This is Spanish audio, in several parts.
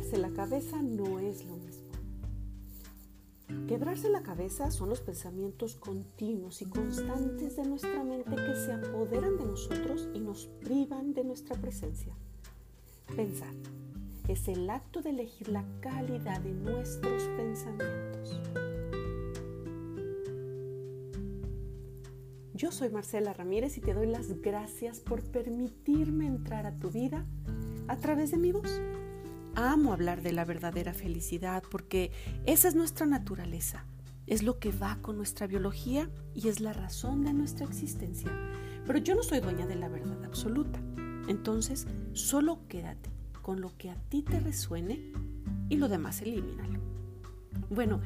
quebrarse la cabeza no es lo mismo. Quebrarse la cabeza son los pensamientos continuos y constantes de nuestra mente que se apoderan de nosotros y nos privan de nuestra presencia. Pensar es el acto de elegir la calidad de nuestros pensamientos. Yo soy Marcela Ramírez y te doy las gracias por permitirme entrar a tu vida a través de mi voz. Amo hablar de la verdadera felicidad porque esa es nuestra naturaleza, es lo que va con nuestra biología y es la razón de nuestra existencia. Pero yo no soy dueña de la verdad absoluta. Entonces, solo quédate con lo que a ti te resuene y lo demás elimínalo. Bueno,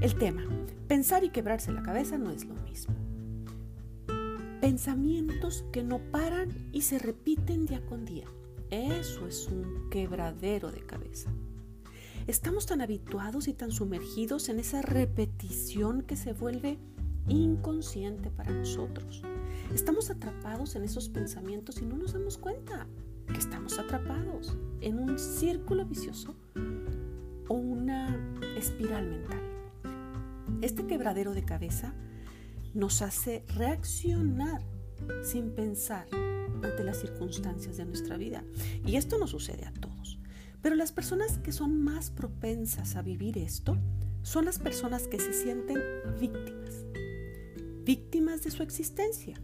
el tema, pensar y quebrarse la cabeza no es lo mismo. Pensamientos que no paran y se repiten día con día. Eso es un quebradero de cabeza. Estamos tan habituados y tan sumergidos en esa repetición que se vuelve inconsciente para nosotros. Estamos atrapados en esos pensamientos y no nos damos cuenta que estamos atrapados en un círculo vicioso o una espiral mental. Este quebradero de cabeza nos hace reaccionar sin pensar ante las circunstancias de nuestra vida. Y esto no sucede a todos. Pero las personas que son más propensas a vivir esto son las personas que se sienten víctimas. Víctimas de su existencia.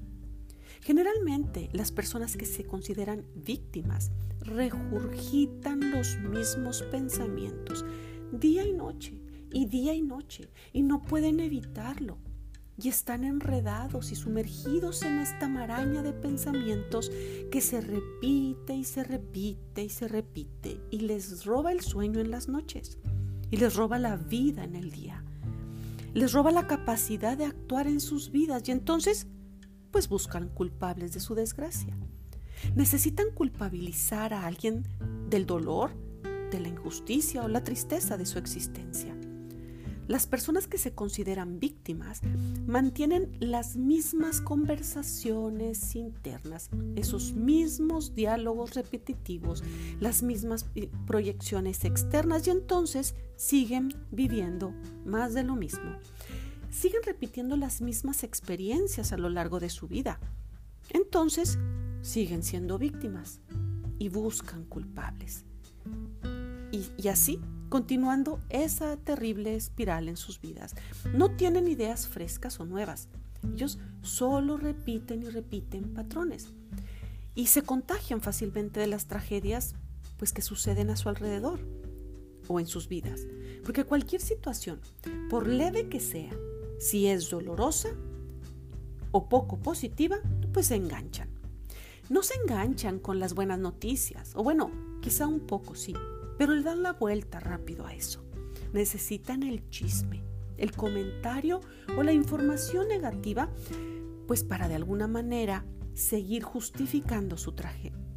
Generalmente las personas que se consideran víctimas regurgitan los mismos pensamientos día y noche y día y noche y no pueden evitarlo y están enredados y sumergidos en esta maraña de pensamientos que se repite y se repite y se repite y les roba el sueño en las noches y les roba la vida en el día. Les roba la capacidad de actuar en sus vidas y entonces pues buscan culpables de su desgracia. Necesitan culpabilizar a alguien del dolor, de la injusticia o la tristeza de su existencia. Las personas que se consideran víctimas mantienen las mismas conversaciones internas, esos mismos diálogos repetitivos, las mismas eh, proyecciones externas y entonces siguen viviendo más de lo mismo. Siguen repitiendo las mismas experiencias a lo largo de su vida. Entonces siguen siendo víctimas y buscan culpables. Y, y así continuando esa terrible espiral en sus vidas. No tienen ideas frescas o nuevas. Ellos solo repiten y repiten patrones y se contagian fácilmente de las tragedias pues que suceden a su alrededor o en sus vidas. Porque cualquier situación, por leve que sea, si es dolorosa o poco positiva, pues se enganchan. No se enganchan con las buenas noticias, o bueno, quizá un poco sí, pero le dan la vuelta rápido a eso. Necesitan el chisme, el comentario o la información negativa, pues para de alguna manera seguir justificando su,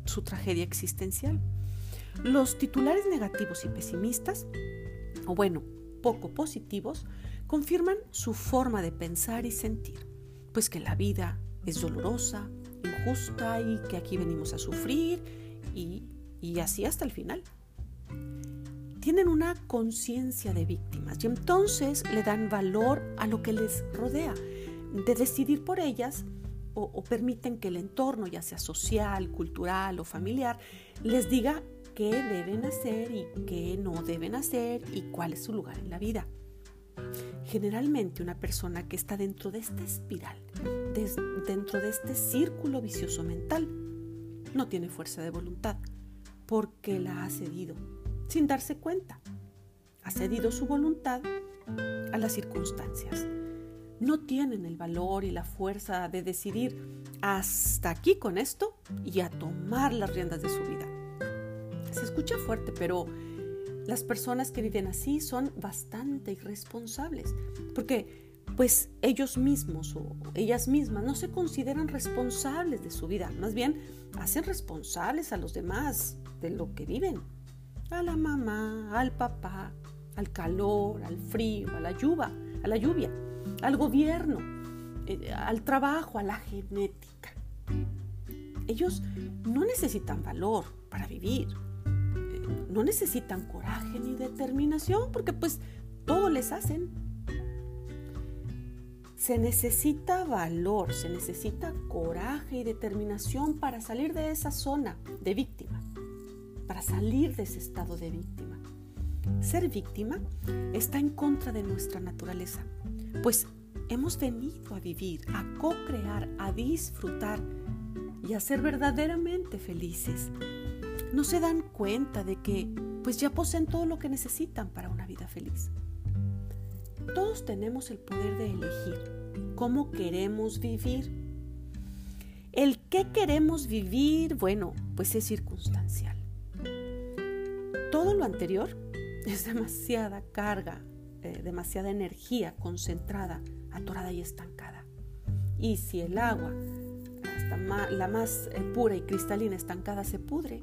su tragedia existencial. Los titulares negativos y pesimistas, o bueno, poco positivos, confirman su forma de pensar y sentir, pues que la vida es dolorosa, injusta y que aquí venimos a sufrir y, y así hasta el final tienen una conciencia de víctimas y entonces le dan valor a lo que les rodea, de decidir por ellas o, permiten que el entorno, ya sea social, cultural o familiar, les diga qué deben hacer y qué no deben hacer y cuál es su lugar en la vida. Generalmente una persona que está dentro de esta espiral, dentro de este círculo vicioso mental, no tiene fuerza de voluntad porque la ha cedido sin darse cuenta. Ha cedido su voluntad a las circunstancias. No tienen el valor y la fuerza de decidir hasta aquí con esto y a tomar las riendas de su vida. Se escucha fuerte, pero las personas que viven así son bastante irresponsables, porque pues ellos mismos o ellas mismas no se consideran responsables de su vida, más bien hacen responsables a los demás de lo que viven a la mamá, al papá, al calor, al frío, a la lluvia, a la lluvia, al gobierno, eh, al trabajo, a la genética. Ellos no necesitan valor para vivir. Eh, no necesitan coraje ni determinación porque pues todo les hacen. Se necesita valor, se necesita coraje y determinación para salir de esa zona de víctima, salir de ese estado de víctima. Ser víctima está en contra de nuestra naturaleza, pues hemos venido a vivir, a co-crear, a disfrutar y a ser verdaderamente felices. No se dan cuenta de que pues ya poseen todo lo que necesitan para una vida feliz. Todos tenemos el poder de elegir cómo queremos vivir. El qué queremos vivir, bueno, pues es circunstancial. Lo anterior es demasiada carga, eh, demasiada energía concentrada, atorada y estancada. Y si el agua, la más eh, pura y cristalina estancada, se pudre,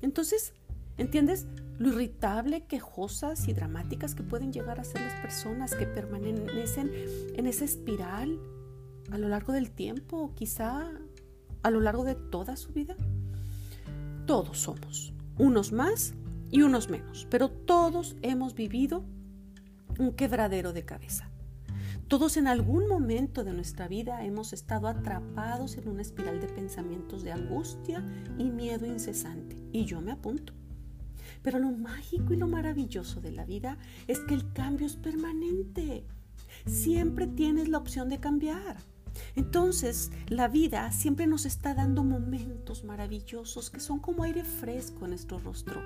entonces, ¿entiendes? lo irritable, quejosas y dramáticas que pueden llegar a ser las personas que permanecen en esa espiral a lo largo del tiempo quizá a lo largo de toda su vida. Todos somos, unos más y unos menos, pero todos hemos vivido un quebradero de cabeza. Todos en algún momento de nuestra vida hemos estado atrapados en una espiral de pensamientos de angustia y miedo incesante, y yo me apunto. Pero lo mágico y lo maravilloso de la vida es que el cambio es permanente. Siempre tienes la opción de cambiar. Entonces, la vida siempre nos está dando momentos maravillosos que son como aire fresco en nuestro rostro,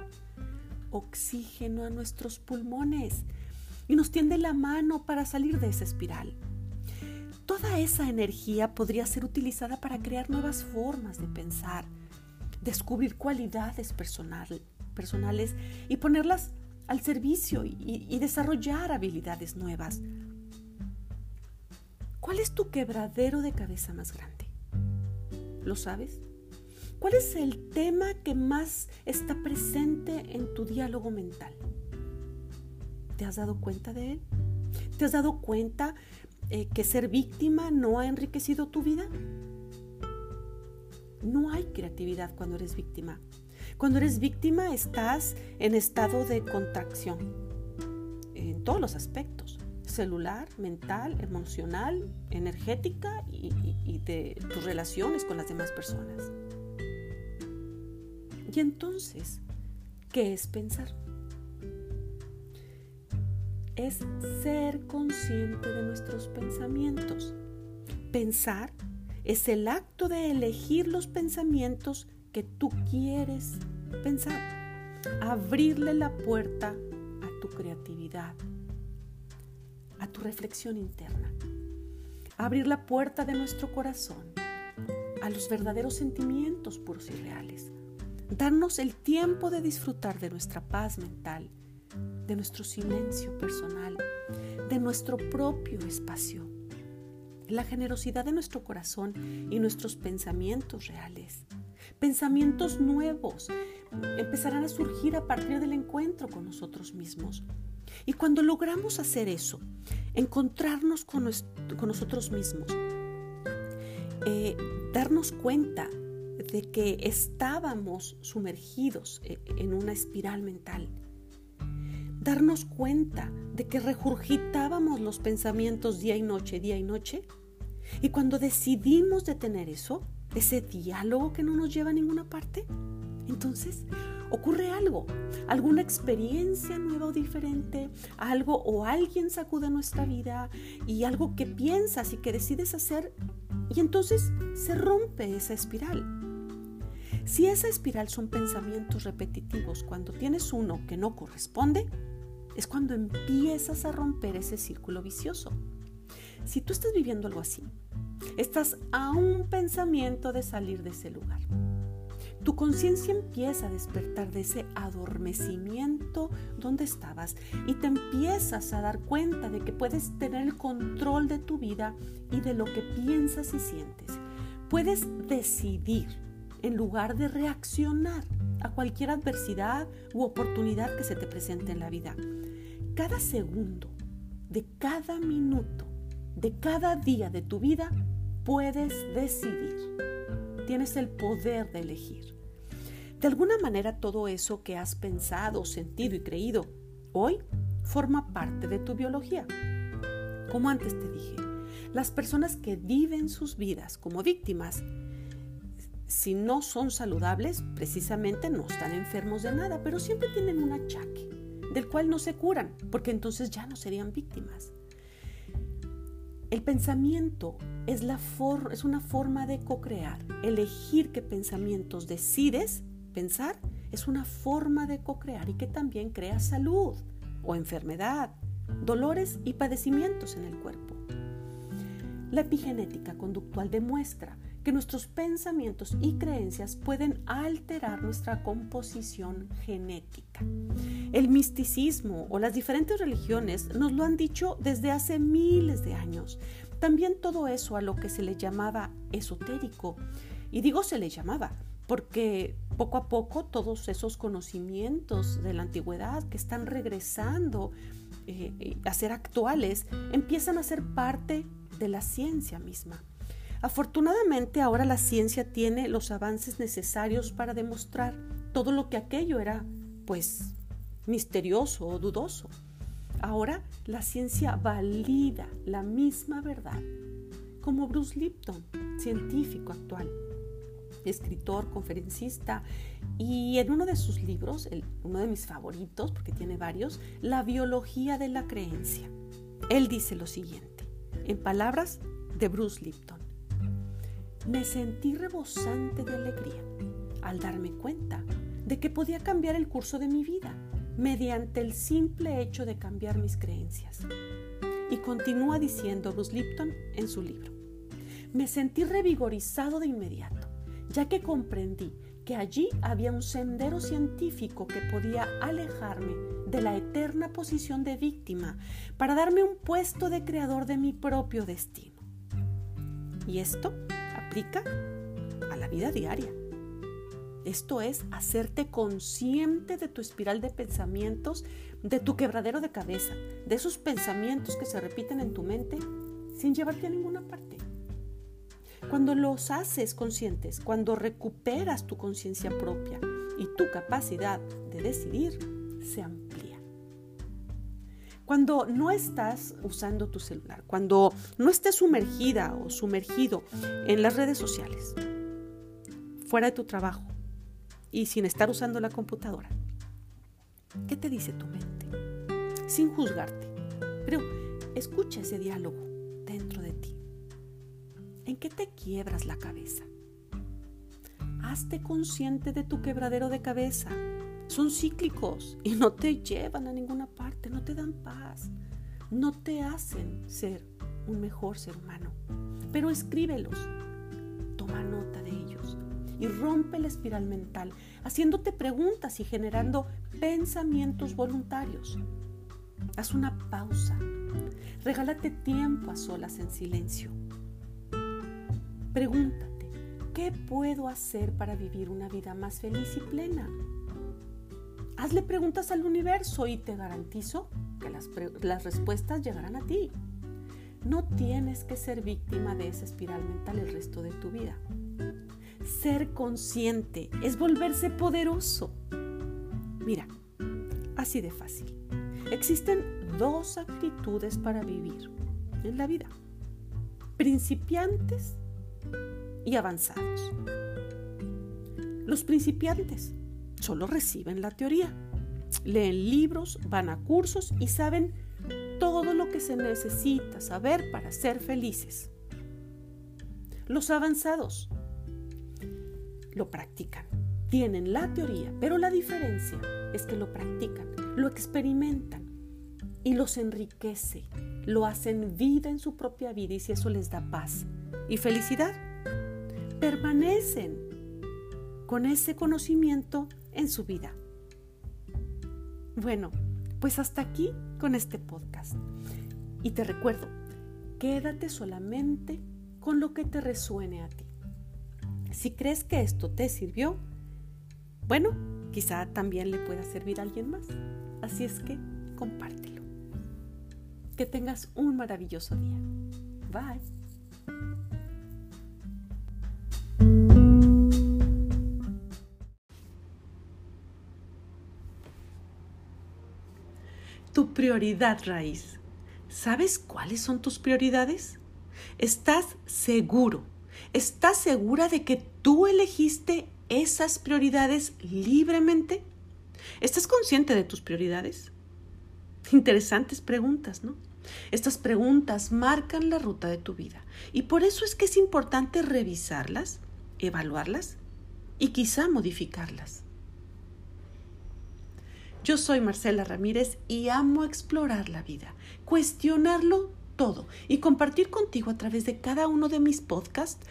oxígeno a nuestros pulmones y nos tiende la mano para salir de esa espiral. Toda esa energía podría ser utilizada para crear nuevas formas de pensar, descubrir cualidades personales personales y ponerlas al servicio y, desarrollar habilidades nuevas. ¿Cuál es tu quebradero de cabeza más grande? ¿Lo sabes? ¿Cuál es el tema que más está presente en tu diálogo mental? ¿Te has dado cuenta de él? ¿Te has dado cuenta eh, que ser víctima no ha enriquecido tu vida? No hay creatividad cuando eres víctima. Cuando eres víctima estás en estado de contracción en todos los aspectos, celular, mental, emocional, energética y, y de tus relaciones con las demás personas. Y entonces, ¿qué es pensar? Es ser consciente de nuestros pensamientos. Pensar es el acto de elegir los pensamientos que tú quieres pensar. Abrirle la puerta a tu creatividad, a tu reflexión interna. Abrir la puerta de nuestro corazón a los verdaderos sentimientos puros y reales. Darnos el tiempo de disfrutar de nuestra paz mental, de nuestro silencio personal, de nuestro propio espacio, la generosidad de nuestro corazón y nuestros pensamientos reales Pensamientos nuevos empezarán a surgir a partir del encuentro con nosotros mismos. Y cuando logramos hacer eso, encontrarnos con, nosotros mismos, eh, darnos cuenta de que estábamos sumergidos eh, en una espiral mental, darnos cuenta de que regurgitábamos los pensamientos día y noche, día y noche, y cuando decidimos detener eso, ese diálogo que no nos lleva a ninguna parte, entonces ocurre algo, alguna experiencia nueva o diferente, algo o alguien sacude nuestra vida y algo que piensas y que decides hacer y entonces se rompe esa espiral. Si esa espiral son pensamientos repetitivos, cuando tienes uno que no corresponde, es cuando empiezas a romper ese círculo vicioso. Si tú estás viviendo algo así, Estás a un pensamiento de salir de ese lugar. Tu conciencia empieza a despertar de ese adormecimiento donde estabas y te empiezas a dar cuenta de que puedes tener el control de tu vida y de lo que piensas y sientes. Puedes decidir en lugar de reaccionar a cualquier adversidad u oportunidad que se te presente en la vida. Cada segundo de cada minuto de cada día de tu vida puedes decidir. Tienes el poder de elegir. De alguna manera todo eso que has pensado, sentido y creído hoy forma parte de tu biología. Como antes te dije, las personas que viven sus vidas como víctimas, si no son saludables, precisamente no están enfermos de nada, pero siempre tienen un achaque del cual no se curan, porque entonces ya no serían víctimas. El pensamiento es, la es una forma de co-crear. Elegir qué pensamientos decides pensar es una forma de co-crear y que también crea salud o enfermedad, dolores y padecimientos en el cuerpo. La epigenética conductual demuestra que nuestros pensamientos y creencias pueden alterar nuestra composición genética. El misticismo o las diferentes religiones nos lo han dicho desde hace miles de años. También todo eso a lo que se le llamaba esotérico. Y digo se le llamaba porque poco a poco todos esos conocimientos de la antigüedad que están regresando eh, a ser actuales empiezan a ser parte de la ciencia misma. Afortunadamente ahora la ciencia tiene los avances necesarios para demostrar todo lo que aquello era, pues, misterioso o dudoso. Ahora la ciencia valida la misma verdad, como Bruce Lipton, científico actual, escritor, conferencista, y en uno de sus libros, uno de mis favoritos, porque tiene varios, La biología de la creencia. Él dice lo siguiente, en palabras de Bruce Lipton. Me sentí rebosante de alegría al darme cuenta de que podía cambiar el curso de mi vida mediante el simple hecho de cambiar mis creencias. Y continúa diciendo Bruce Lipton en su libro. Me sentí revigorizado de inmediato, ya que comprendí que allí había un sendero científico que podía alejarme de la eterna posición de víctima para darme un puesto de creador de mi propio destino. Y esto a la vida diaria. Esto es hacerte consciente de tu espiral de pensamientos, de tu quebradero de cabeza, de esos pensamientos que se repiten en tu mente sin llevarte a ninguna parte. Cuando los haces conscientes, cuando recuperas tu conciencia propia y tu capacidad de decidir, se amplía. Cuando no estás usando tu celular, cuando no estés sumergida o sumergido en las redes sociales, fuera de tu trabajo y sin estar usando la computadora, ¿qué te dice tu mente? Sin juzgarte, pero escucha ese diálogo dentro de ti. ¿En qué te quiebras la cabeza? Hazte consciente de tu quebradero de cabeza son cíclicos y no te llevan a ninguna parte, no te dan paz, no te hacen ser un mejor ser humano. Pero escríbelos, toma nota de ellos y rompe la espiral mental, haciéndote preguntas y generando pensamientos voluntarios. Haz una pausa, regálate tiempo a solas en silencio. Pregúntate, ¿qué puedo hacer para vivir una vida más feliz y plena? Hazle preguntas al universo y te garantizo que las, respuestas llegarán a ti. No tienes que ser víctima de esa espiral mental el resto de tu vida. Ser consciente es volverse poderoso. Mira, así de fácil. Existen dos actitudes para vivir en la vida. Principiantes y avanzados. Los principiantes solo reciben la teoría. Leen libros, van a cursos y saben todo lo que se necesita saber para ser felices. Los avanzados lo practican, tienen la teoría, pero la diferencia es que lo practican, lo experimentan y los enriquece, lo hacen vida en su propia vida y si eso les da paz y felicidad, permanecen con ese conocimiento en su vida. Bueno, pues hasta aquí con este podcast. Y te recuerdo, quédate solamente con lo que te resuene a ti. Si crees que esto te sirvió, bueno, quizá también le pueda servir a alguien más. Así es que compártelo. Que tengas un maravilloso día. Bye. Prioridad raíz. ¿Sabes cuáles son tus prioridades? ¿Estás seguro? ¿Estás segura de que tú elegiste esas prioridades libremente? ¿Estás consciente de tus prioridades? Interesantes preguntas, ¿no? Estas preguntas marcan la ruta de tu vida y por eso es que es importante revisarlas, evaluarlas y quizá modificarlas. Yo soy Marcela Ramírez y amo explorar la vida, cuestionarlo todo y compartir contigo a través de cada uno de mis podcasts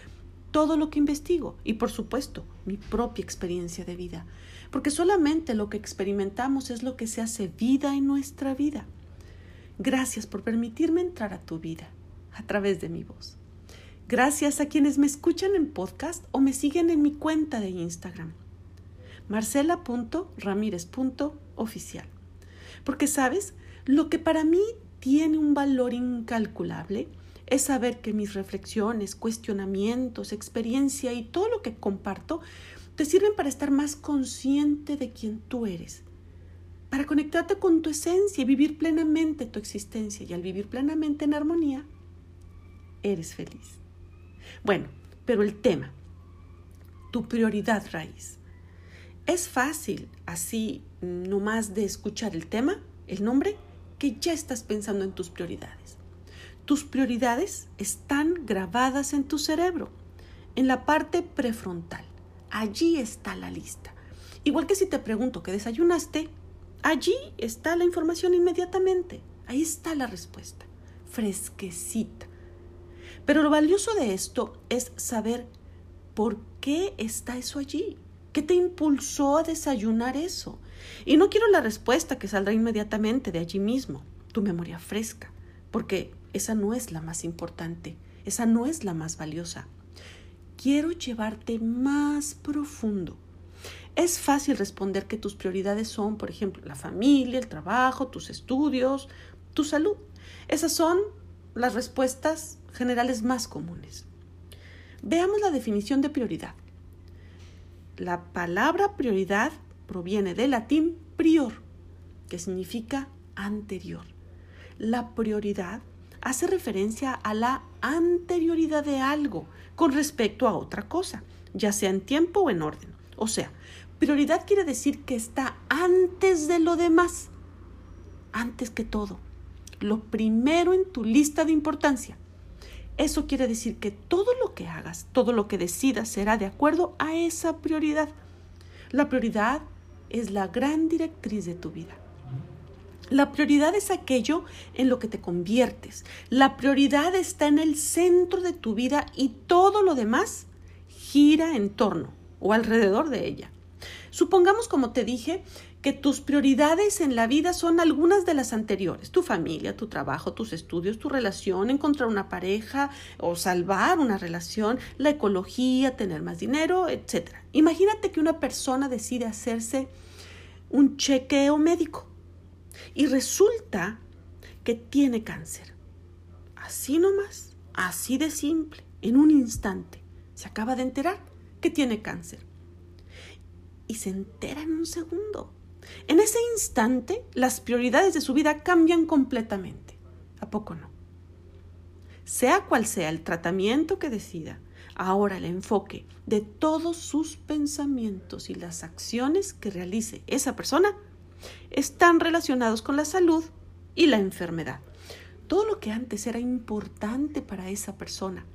todo lo que investigo y por supuesto mi propia experiencia de vida, porque solamente lo que experimentamos es lo que se hace vida en nuestra vida. Gracias por permitirme entrar a tu vida a través de mi voz. Gracias a quienes me escuchan en podcast o me siguen en mi cuenta de Instagram marcela.ramírez.oficial. Porque sabes, lo que para mí tiene un valor incalculable es saber que mis reflexiones, cuestionamientos, experiencia y todo lo que comparto te sirven para estar más consciente de quién tú eres, para conectarte con tu esencia y vivir plenamente tu existencia. Y al vivir plenamente en armonía, eres feliz. Bueno, pero el tema, tu prioridad raíz. Es fácil, así, nomás de escuchar el tema, el nombre, que ya estás pensando en tus prioridades. Tus prioridades están grabadas en tu cerebro, en la parte prefrontal. Allí está la lista. Igual que si te pregunto qué desayunaste, allí está la información inmediatamente. Ahí está la respuesta, fresquecita. Pero lo valioso de esto es saber por qué está eso allí. ¿Qué te impulsó a desayunar eso? Y no quiero la respuesta que saldrá inmediatamente de allí mismo, tu memoria fresca, porque esa no es la más importante, esa no es la más valiosa. Quiero llevarte más profundo. Es fácil responder que tus prioridades son, por ejemplo, la familia, el trabajo, tus estudios, tu salud. Esas son las respuestas generales más comunes. Veamos la definición de prioridad. La palabra prioridad proviene del latín prior, que significa anterior. La prioridad hace referencia a la anterioridad de algo con respecto a otra cosa, ya sea en tiempo o en orden. O sea, prioridad quiere decir que está antes de lo demás, antes que todo, lo primero en tu lista de importancia. Eso quiere decir que todo lo que hagas, todo lo que decidas será de acuerdo a esa prioridad. La prioridad es la gran directriz de tu vida. La prioridad es aquello en lo que te conviertes. La prioridad está en el centro de tu vida y todo lo demás gira en torno o alrededor de ella. Supongamos, como te dije, que tus prioridades en la vida son algunas de las anteriores, tu familia, tu trabajo, tus estudios, tu relación, encontrar una pareja o salvar una relación, la ecología, tener más dinero, etc. Imagínate que una persona decide hacerse un chequeo médico y resulta que tiene cáncer. Así nomás, así de simple, en un instante, se acaba de enterar que tiene cáncer. Y se entera en un segundo en ese instante, las prioridades de su vida cambian completamente. ¿A poco no? Sea cual sea el tratamiento que decida, ahora el enfoque de todos sus pensamientos y las acciones que realice esa persona están relacionados con la salud y la enfermedad. Todo lo que antes era importante para esa persona,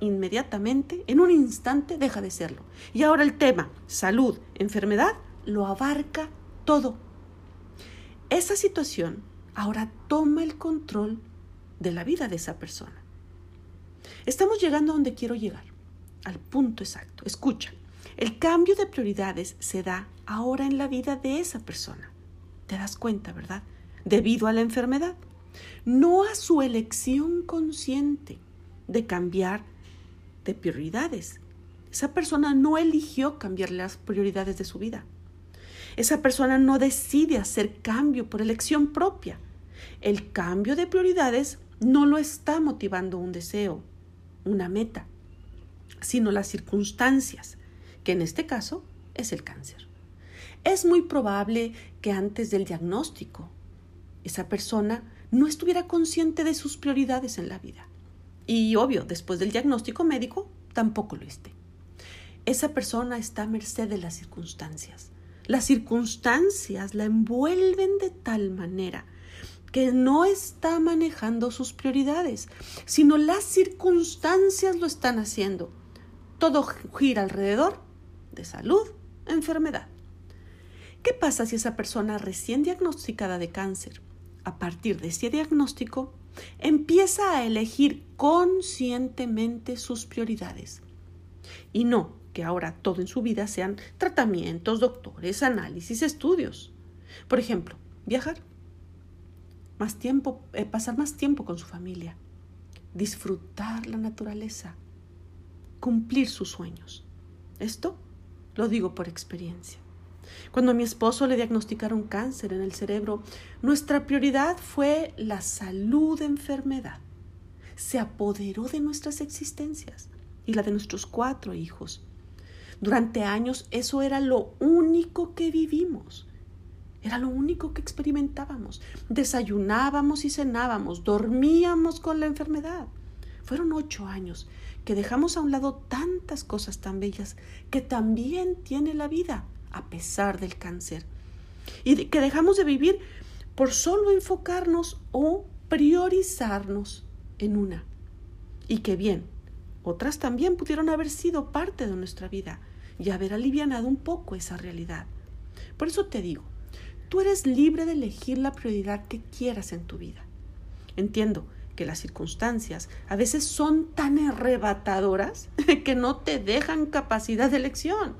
inmediatamente, en un instante, deja de serlo. Y ahora el tema salud, enfermedad, lo abarca todo. Esa situación ahora toma el control de la vida de esa persona. Estamos llegando a donde quiero llegar, al punto exacto. Escucha, el cambio de prioridades se da ahora en la vida de esa persona. ¿Te das cuenta, verdad? Debido a la enfermedad, no a su elección consciente de cambiar de prioridades. Esa persona no eligió cambiar las prioridades de su vida. Esa persona no decide hacer cambio por elección propia. El cambio de prioridades no lo está motivando un deseo, una meta, sino las circunstancias, que en este caso es el cáncer. Es muy probable que antes del diagnóstico esa persona no estuviera consciente de sus prioridades en la vida. Y obvio, después del diagnóstico médico, tampoco lo esté. Esa persona está a merced de las circunstancias. Las circunstancias la envuelven de tal manera que no está manejando sus prioridades, sino las circunstancias lo están haciendo. Todo gira alrededor de salud, enfermedad. ¿Qué pasa si esa persona recién diagnosticada de cáncer, a partir de ese diagnóstico, empieza a elegir conscientemente sus prioridades? Y no que ahora todo en su vida sean tratamientos, doctores, análisis, estudios. Por ejemplo, viajar más tiempo, eh, pasar más tiempo con su familia, disfrutar la naturaleza, cumplir sus sueños. Esto lo digo por experiencia. Cuando a mi esposo le diagnosticaron cáncer en el cerebro, nuestra prioridad fue la salud de enfermedad. Se apoderó de nuestras existencias y la de nuestros cuatro hijos. Durante años eso era lo único que vivimos. Era lo único que experimentábamos. Desayunábamos y cenábamos, dormíamos con la enfermedad. Fueron ocho años que dejamos a un lado tantas cosas tan bellas que también tiene la vida, a pesar del cáncer. Y que dejamos de vivir por solo enfocarnos o priorizarnos en una. Y que bien, otras también pudieron haber sido parte de nuestra vida y haber alivianado un poco esa realidad. Por eso te digo, Tú eres libre de elegir la prioridad que quieras en tu vida. Entiendo que las circunstancias a veces son tan arrebatadoras que no te dejan capacidad de elección.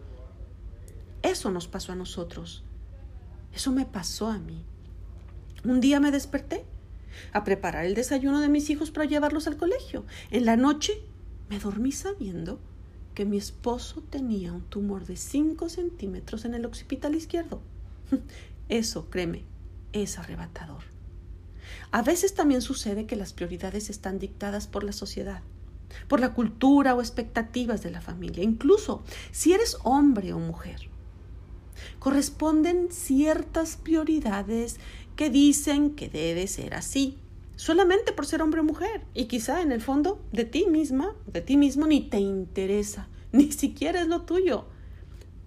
Eso nos pasó a nosotros. Eso me pasó a mí. Un día me desperté a preparar el desayuno de mis hijos para llevarlos al colegio. En la noche me dormí sabiendo que mi esposo tenía un tumor de 5 centímetros en el occipital izquierdo. Eso, créeme, es arrebatador. A veces también sucede que las prioridades están dictadas por la sociedad, por la cultura o expectativas de la familia, incluso si eres hombre o mujer. Corresponden ciertas prioridades que dicen que debe ser así, solamente por ser hombre o mujer, y quizá en el fondo de ti misma, de ti mismo, ni te interesa, ni siquiera es lo tuyo,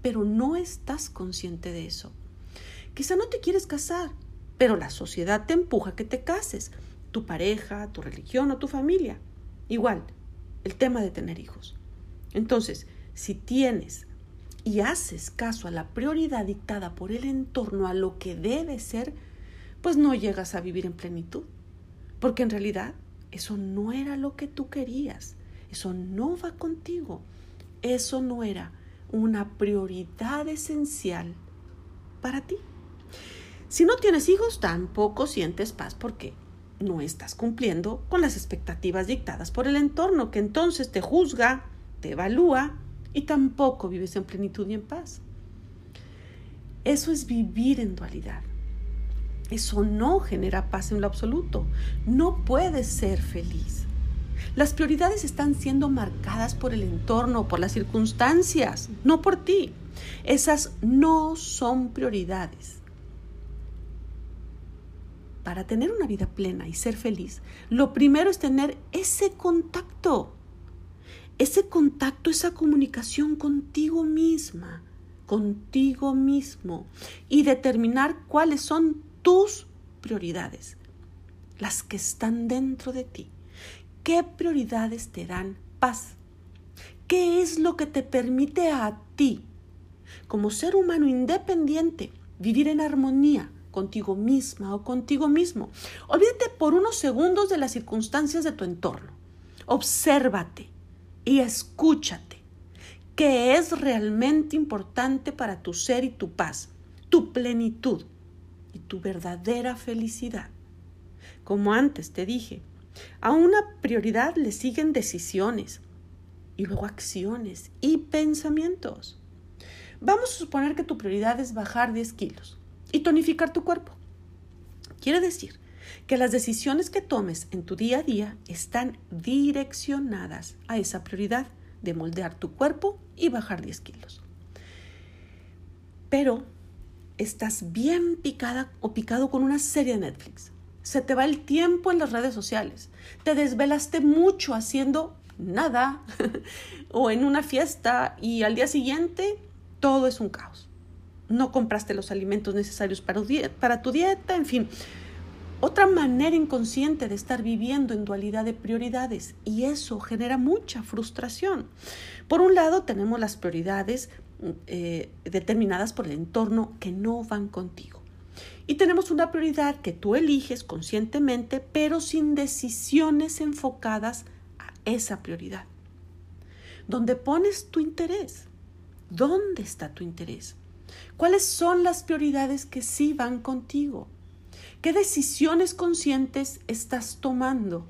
pero no estás consciente de eso. Quizá no te quieres casar, pero la sociedad te empuja a que te cases, tu pareja, tu religión o tu familia. Igual, el tema de tener hijos. Entonces, si tienes y haces caso a la prioridad dictada por el entorno, a lo que debe ser, pues no llegas a vivir en plenitud. Porque en realidad eso no era lo que tú querías, eso no va contigo, eso no era una prioridad esencial para ti. Si no tienes hijos, tampoco sientes paz porque no estás cumpliendo con las expectativas dictadas por el entorno, que entonces te juzga, te evalúa y tampoco vives en plenitud y en paz. Eso es vivir en dualidad. Eso no genera paz en lo absoluto. No puedes ser feliz. Las prioridades están siendo marcadas por el entorno, por las circunstancias, no por ti. Esas no son prioridades para tener una vida plena y ser feliz, lo primero es tener ese contacto, ese contacto, esa comunicación contigo misma, contigo mismo y determinar cuáles son tus prioridades, las que están dentro de ti. ¿Qué prioridades te dan paz? ¿Qué es lo que te permite a ti, como ser humano independiente, vivir en armonía contigo misma o contigo mismo. Olvídate por unos segundos de las circunstancias de tu entorno. Obsérvate y escúchate. ¿Qué es realmente importante para tu ser y tu paz, tu plenitud tu verdadera felicidad? Como antes te dije, a una prioridad le siguen decisiones y luego acciones y pensamientos. Vamos a suponer que tu prioridad es bajar 10 kilos y tonificar tu cuerpo. Quiere decir que las decisiones que tomes en tu día a día están direccionadas a esa prioridad de moldear tu cuerpo y bajar 10 kilos. Pero estás bien picada o picado con una serie de Netflix. Se te va el tiempo en las redes sociales. Te desvelaste mucho haciendo nada o en una fiesta y al día siguiente todo es un caos. No compraste los alimentos necesarios para, para tu dieta, en fin. Otra manera inconsciente de estar viviendo en dualidad de prioridades y eso genera mucha frustración. Por un lado tenemos las prioridades eh, determinadas por el entorno que no van contigo. Y tenemos una prioridad que tú eliges conscientemente, pero sin decisiones enfocadas a esa prioridad. ¿Dónde pones tu interés? ¿Dónde está tu interés? ¿Cuáles son las prioridades que sí van contigo? ¿Qué decisiones conscientes estás tomando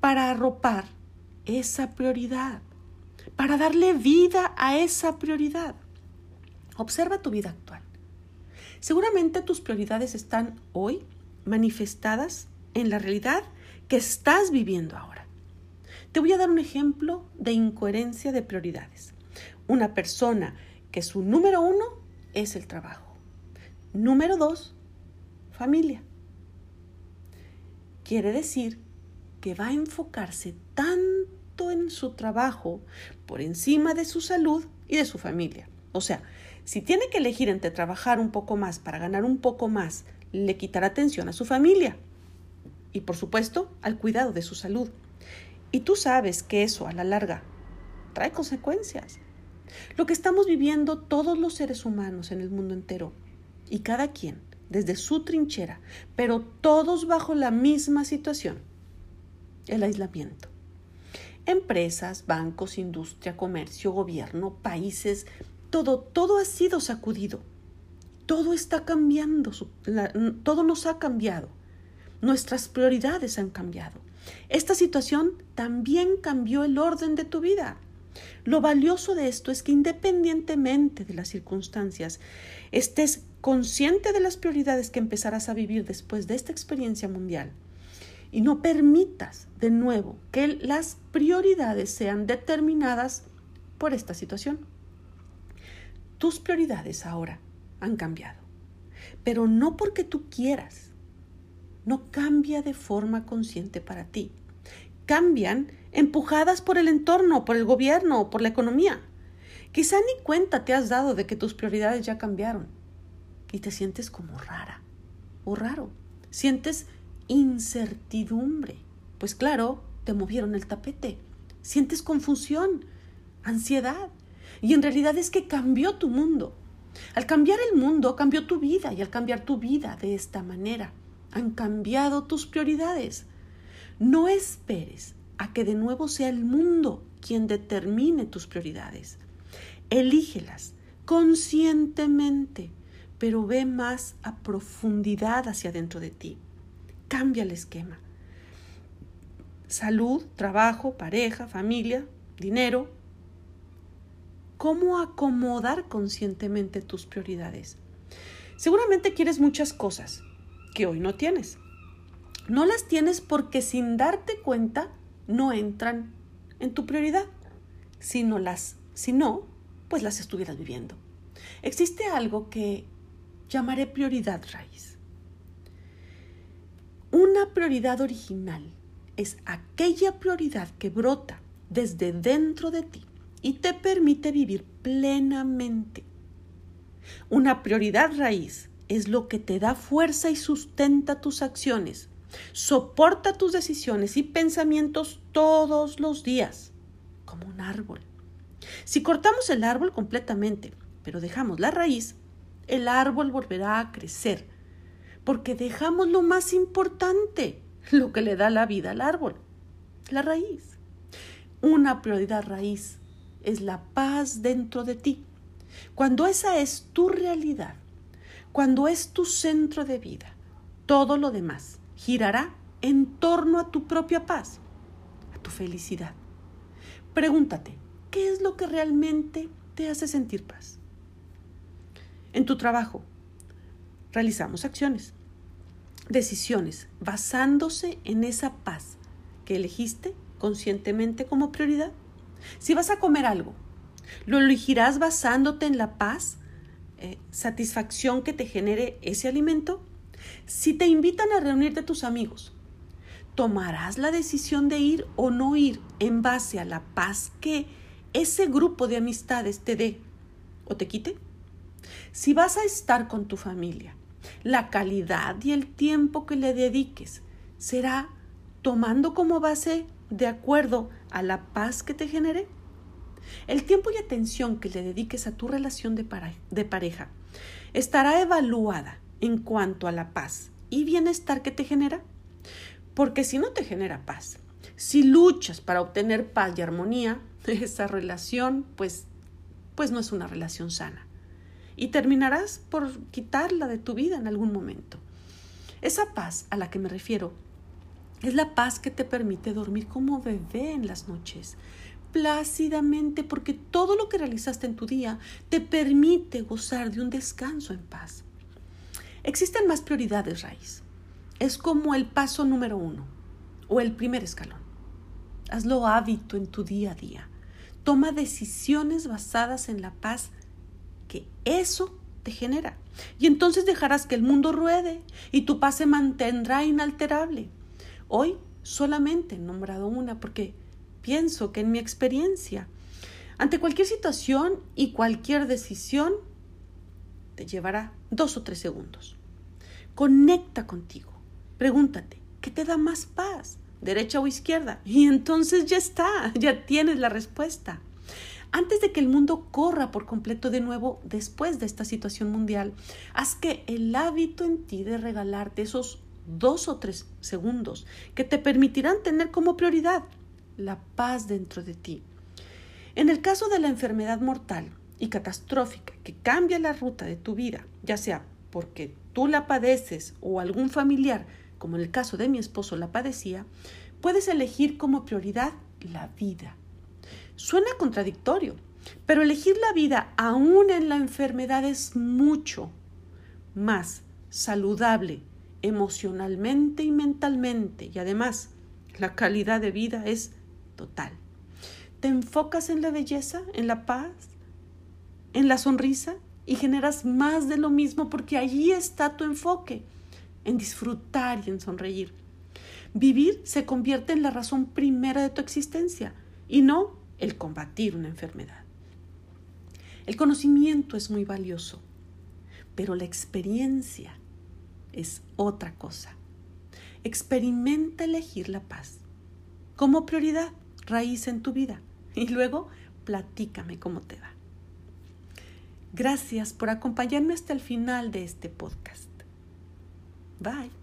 para arropar esa prioridad? Para darle vida a esa prioridad. Observa tu vida actual. Seguramente tus prioridades están hoy manifestadas en la realidad que estás viviendo ahora. Te voy a dar un ejemplo de incoherencia de prioridades. Una persona que su número uno es el trabajo. Número dos, familia. Quiere decir que va a enfocarse en su trabajo por encima de su salud y de su familia. O sea, si tiene que elegir entre trabajar un poco más para ganar un poco más, le quitará atención a su familia y por supuesto al cuidado de su salud. Y tú sabes que eso a la larga trae consecuencias. Lo que estamos viviendo todos los seres humanos en el mundo entero y cada quien desde su trinchera, pero todos bajo la misma situación, el aislamiento. Empresas, bancos, industria, comercio, gobierno, países, todo, todo ha sido sacudido. Todo está cambiando, todo nos ha cambiado. Nuestras prioridades han cambiado. Esta situación también cambió el orden de tu vida. Lo valioso de esto es que independientemente de las circunstancias, estés consciente de las prioridades que empezarás a vivir después de esta experiencia mundial y no permitas de nuevo que las prioridades sean determinadas por esta situación. Tus prioridades ahora han cambiado, pero no porque tú quieras. No cambia de forma consciente para ti. Cambian empujadas por el entorno, por el gobierno por la economía. Quizá ni cuenta te has dado de que tus prioridades ya cambiaron y te sientes como rara o raro. Sientes incertidumbre. Pues claro, te movieron el tapete. Sientes confusión, ansiedad. Y en realidad es que cambió tu mundo. Al cambiar el mundo, cambió tu vida. Y al cambiar tu vida de esta manera, han cambiado tus prioridades. No esperes a que de nuevo sea el mundo quien determine tus prioridades. Elígelas conscientemente, pero ve más a profundidad hacia dentro de ti. Cambia el esquema. Salud, trabajo, pareja, familia, dinero. ¿Cómo acomodar conscientemente tus prioridades? Seguramente quieres muchas cosas que hoy no tienes. No las tienes porque sin darte cuenta no entran en tu prioridad. Si no las, si no, pues las estuvieras viviendo. Existe algo que llamaré prioridad raíz. Una prioridad original es aquella prioridad que brota desde dentro de ti y te permite vivir plenamente. Una prioridad raíz es lo que te da fuerza y sustenta tus acciones Soporta tus decisiones y pensamientos todos los días, como un árbol. Si cortamos el árbol completamente, pero dejamos la raíz, el árbol volverá a crecer, porque dejamos lo más importante, lo que le da la vida al árbol, la raíz. Una prioridad raíz es la paz dentro de ti. Cuando esa es tu realidad, cuando es tu centro de vida, todo lo demás girará en torno a tu propia paz, a tu felicidad. Pregúntate, ¿qué es lo que realmente te hace sentir paz? En tu trabajo, realizamos acciones, decisiones, basándose en esa paz que elegiste conscientemente como prioridad. Si vas a comer algo, ¿lo elegirás basándote en la paz eh, satisfacción que te genere ese alimento? Si te invitan a reunirte tus amigos, ¿tomarás la decisión de ir o no ir en base a la paz que ese grupo de amistades te dé o te quite? Si vas a estar con tu familia, la calidad y el tiempo que le dediques será tomando como base de acuerdo a la paz que te genere. El tiempo y atención que le dediques a tu relación de, de pareja estará evaluada en cuanto a la paz y bienestar que te genera. Porque si no te genera paz, si luchas para obtener paz y armonía, esa relación pues, pues no es una relación sana. Y terminarás por quitarla de tu vida en algún momento. Esa paz a la que me refiero es la paz que te permite dormir como bebé en las noches, plácidamente, porque todo lo que realizaste en tu día te permite gozar de un descanso en paz. Existen más prioridades, raíz. Es como el paso número uno o el primer escalón. Hazlo hábito en tu día a día. Toma decisiones basadas en la paz que eso te genera. Y entonces dejarás que el mundo ruede y tu paz se mantendrá inalterable. Hoy solamente he nombrado una porque pienso que en mi experiencia, ante cualquier situación y cualquier decisión, te llevará dos o tres segundos. Conecta contigo. Pregúntate, ¿qué te da más paz? ¿Derecha o izquierda? Y entonces ya está, ya tienes la respuesta. Antes de que el mundo corra por completo de nuevo después de esta situación mundial, haz que el hábito en ti de regalarte esos dos o tres segundos que te permitirán tener como prioridad la paz dentro de ti. En el caso de la enfermedad mortal y catastrófica que cambia la ruta de tu vida, ya sea porque tú la padeces o algún familiar, como en el caso de mi esposo la padecía, puedes elegir como prioridad la vida. Suena contradictorio, pero elegir la vida aún en la enfermedad es mucho más saludable emocionalmente y mentalmente y además la calidad de vida es total. Te enfocas en la belleza, en la paz, en la sonrisa y generas más de lo mismo porque allí está tu enfoque, en disfrutar y en sonreír. Vivir se convierte en la razón primera de tu existencia y no el combatir una enfermedad. El conocimiento es muy valioso, pero la experiencia es otra cosa. Experimenta elegir la paz como prioridad, raíz en tu vida y luego platícame cómo te va. Gracias por acompañarme hasta el final de este podcast. Bye.